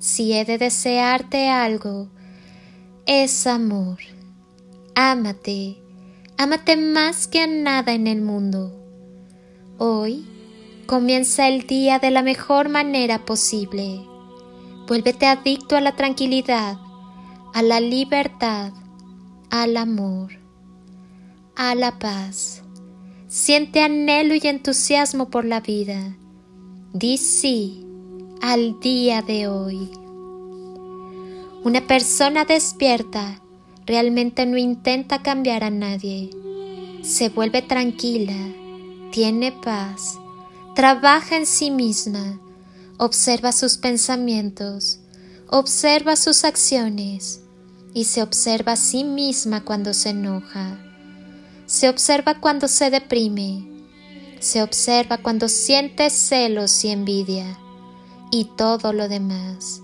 Si he de desearte algo, es amor. Ámate, ámate más que a nada en el mundo. Hoy comienza el día de la mejor manera posible. Vuélvete adicto a la tranquilidad, a la libertad, al amor, a la paz. Siente anhelo y entusiasmo por la vida. Di sí al día de hoy. Una persona despierta realmente no intenta cambiar a nadie. Se vuelve tranquila, tiene paz, trabaja en sí misma, observa sus pensamientos, observa sus acciones y se observa a sí misma cuando se enoja. Se observa cuando se deprime. Se observa cuando siente celos y envidia y todo lo demás,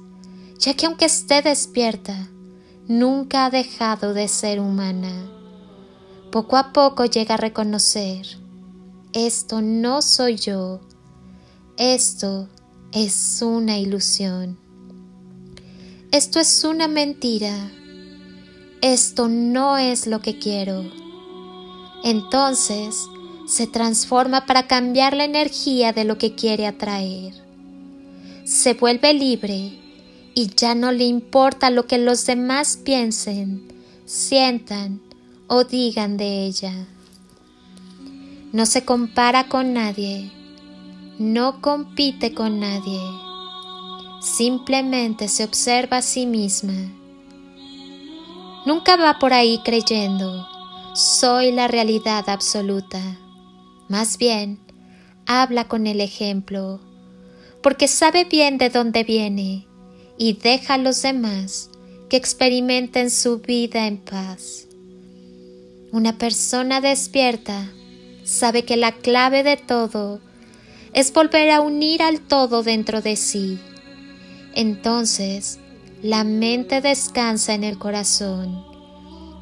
ya que aunque esté despierta, nunca ha dejado de ser humana. Poco a poco llega a reconocer, esto no soy yo, esto es una ilusión, esto es una mentira, esto no es lo que quiero. Entonces se transforma para cambiar la energía de lo que quiere atraer se vuelve libre y ya no le importa lo que los demás piensen, sientan o digan de ella. No se compara con nadie, no compite con nadie, simplemente se observa a sí misma. Nunca va por ahí creyendo, soy la realidad absoluta. Más bien, habla con el ejemplo porque sabe bien de dónde viene y deja a los demás que experimenten su vida en paz. Una persona despierta sabe que la clave de todo es volver a unir al todo dentro de sí. Entonces, la mente descansa en el corazón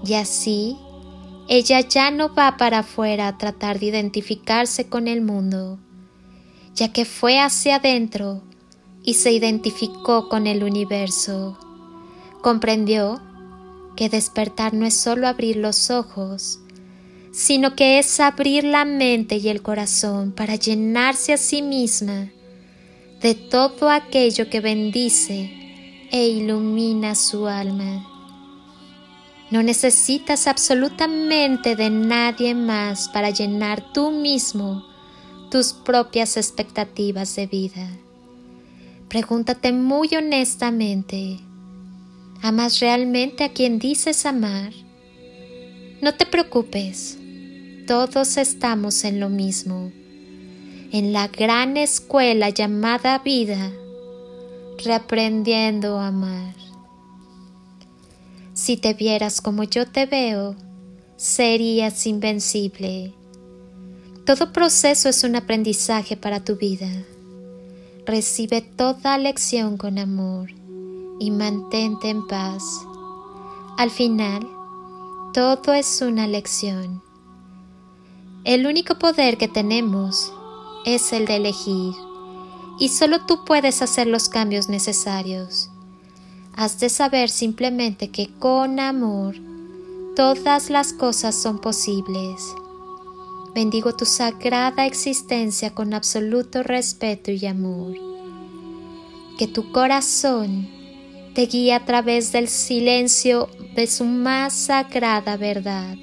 y así ella ya no va para afuera a tratar de identificarse con el mundo, ya que fue hacia adentro y se identificó con el universo. Comprendió que despertar no es solo abrir los ojos, sino que es abrir la mente y el corazón para llenarse a sí misma de todo aquello que bendice e ilumina su alma. No necesitas absolutamente de nadie más para llenar tú mismo tus propias expectativas de vida. Pregúntate muy honestamente, ¿amas realmente a quien dices amar? No te preocupes, todos estamos en lo mismo, en la gran escuela llamada vida, reaprendiendo a amar. Si te vieras como yo te veo, serías invencible todo proceso es un aprendizaje para tu vida. Recibe toda lección con amor y mantente en paz. Al final, todo es una lección. El único poder que tenemos es el de elegir, y solo tú puedes hacer los cambios necesarios. Has de saber simplemente que con amor todas las cosas son posibles. Bendigo tu sagrada existencia con absoluto respeto y amor. Que tu corazón te guíe a través del silencio de su más sagrada verdad.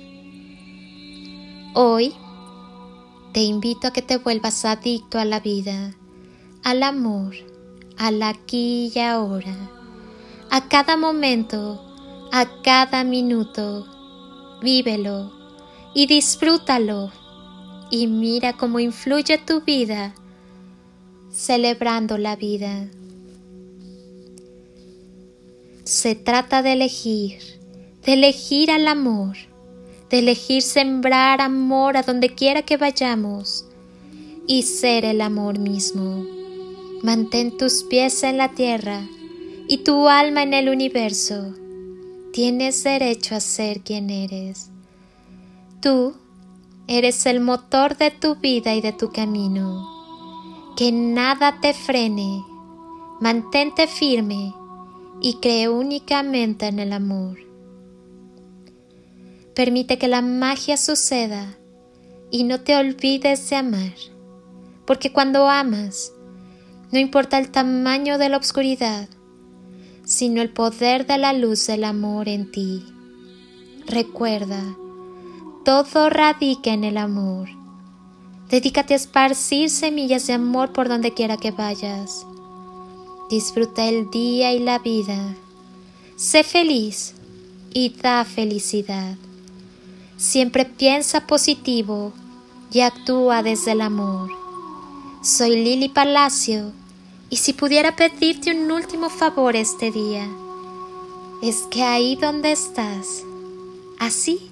Hoy te invito a que te vuelvas adicto a la vida, al amor, al aquí y ahora, a cada momento, a cada minuto. Vívelo y disfrútalo y mira cómo influye tu vida celebrando la vida. Se trata de elegir, de elegir al amor, de elegir sembrar amor a donde quiera que vayamos y ser el amor mismo. Mantén tus pies en la tierra y tu alma en el universo. Tienes derecho a ser quien eres. Tú eres el motor de tu vida y de tu camino. Que nada te frene. Mantente firme y cree únicamente en el amor. Permite que la magia suceda y no te olvides de amar, porque cuando amas, no importa el tamaño de la oscuridad, sino el poder de la luz del amor en ti. Recuerda, todo radica en el amor. Dedícate a esparcir semillas de amor por donde quiera que vayas. Disfruta el día y la vida. Sé feliz y da felicidad. Siempre piensa positivo y actúa desde el amor. Soy Lili Palacio y si pudiera pedirte un último favor este día, es que ahí donde estás, así,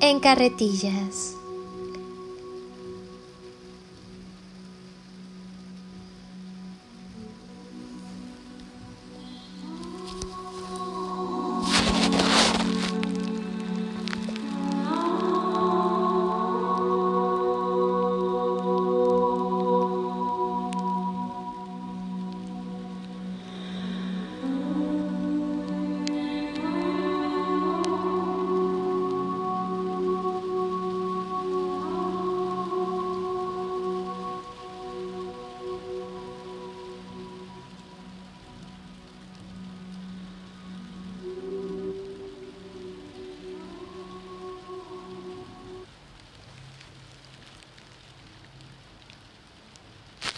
en carretillas.